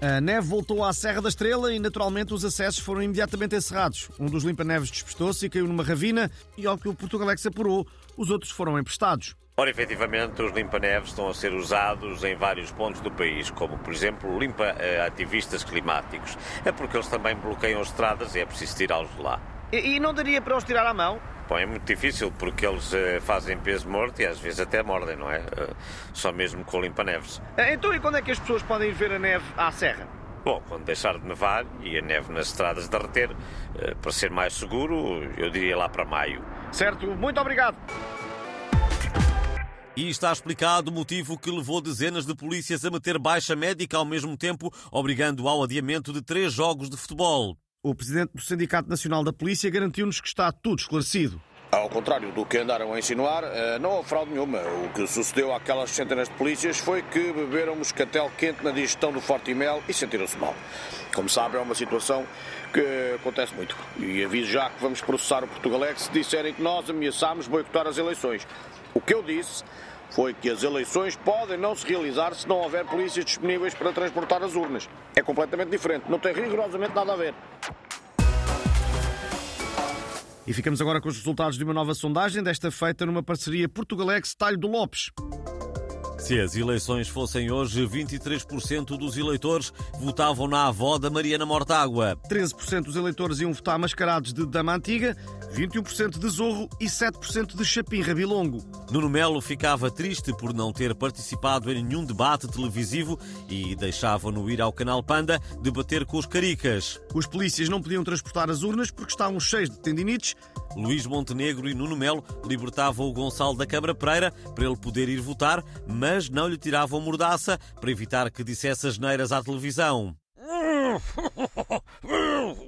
A neve voltou à Serra da Estrela e, naturalmente, os acessos foram imediatamente encerrados. Um dos limpa-neves despistou-se e caiu numa ravina e, ao que o Portugalex apurou, os outros foram emprestados. Ora, efetivamente, os limpa-neves estão a ser usados em vários pontos do país, como, por exemplo, limpa-ativistas climáticos. É porque eles também bloqueiam as estradas e é preciso tirá-los de lá. E, e, não daria para os tirar à mão? Bom, é muito difícil porque eles uh, fazem peso morto e às vezes até mordem, não é? Uh, só mesmo com limpa-neves. Então, e quando é que as pessoas podem ir ver a neve à serra? Bom, quando deixar de nevar e a neve nas estradas derreter, uh, para ser mais seguro, eu diria lá para maio. Certo, muito obrigado. E está explicado o motivo que levou dezenas de polícias a meter baixa médica ao mesmo tempo, obrigando ao adiamento de três jogos de futebol. O presidente do Sindicato Nacional da Polícia garantiu-nos que está tudo esclarecido. Ao contrário do que andaram a insinuar, eh, não houve fraude nenhuma. O que sucedeu àquelas centenas de polícias foi que beberam moscatel quente na digestão do Forte Mel e sentiram-se mal. Como sabem, é uma situação que acontece muito. E aviso já que vamos processar o Portugalex se disserem que nós ameaçámos boicotar as eleições. O que eu disse foi que as eleições podem não se realizar se não houver polícias disponíveis para transportar as urnas. É completamente diferente, não tem rigorosamente nada a ver. E ficamos agora com os resultados de uma nova sondagem, desta feita numa parceria Portugalex-Talho do Lopes. Se as eleições fossem hoje, 23% dos eleitores votavam na avó da Mariana Mortágua. 13% dos eleitores iam votar mascarados de Dama Antiga, 21% de Zorro e 7% de Chapim Rabilongo. Nuno Melo ficava triste por não ter participado em nenhum debate televisivo e deixava-no ir ao canal Panda debater com os caricas. Os polícias não podiam transportar as urnas porque estavam cheios de tendinites. Luís Montenegro e Nuno Melo libertavam o Gonçalo da Câmara Pereira para ele poder ir votar, mas não lhe tiravam mordaça para evitar que dissesse as neiras à televisão.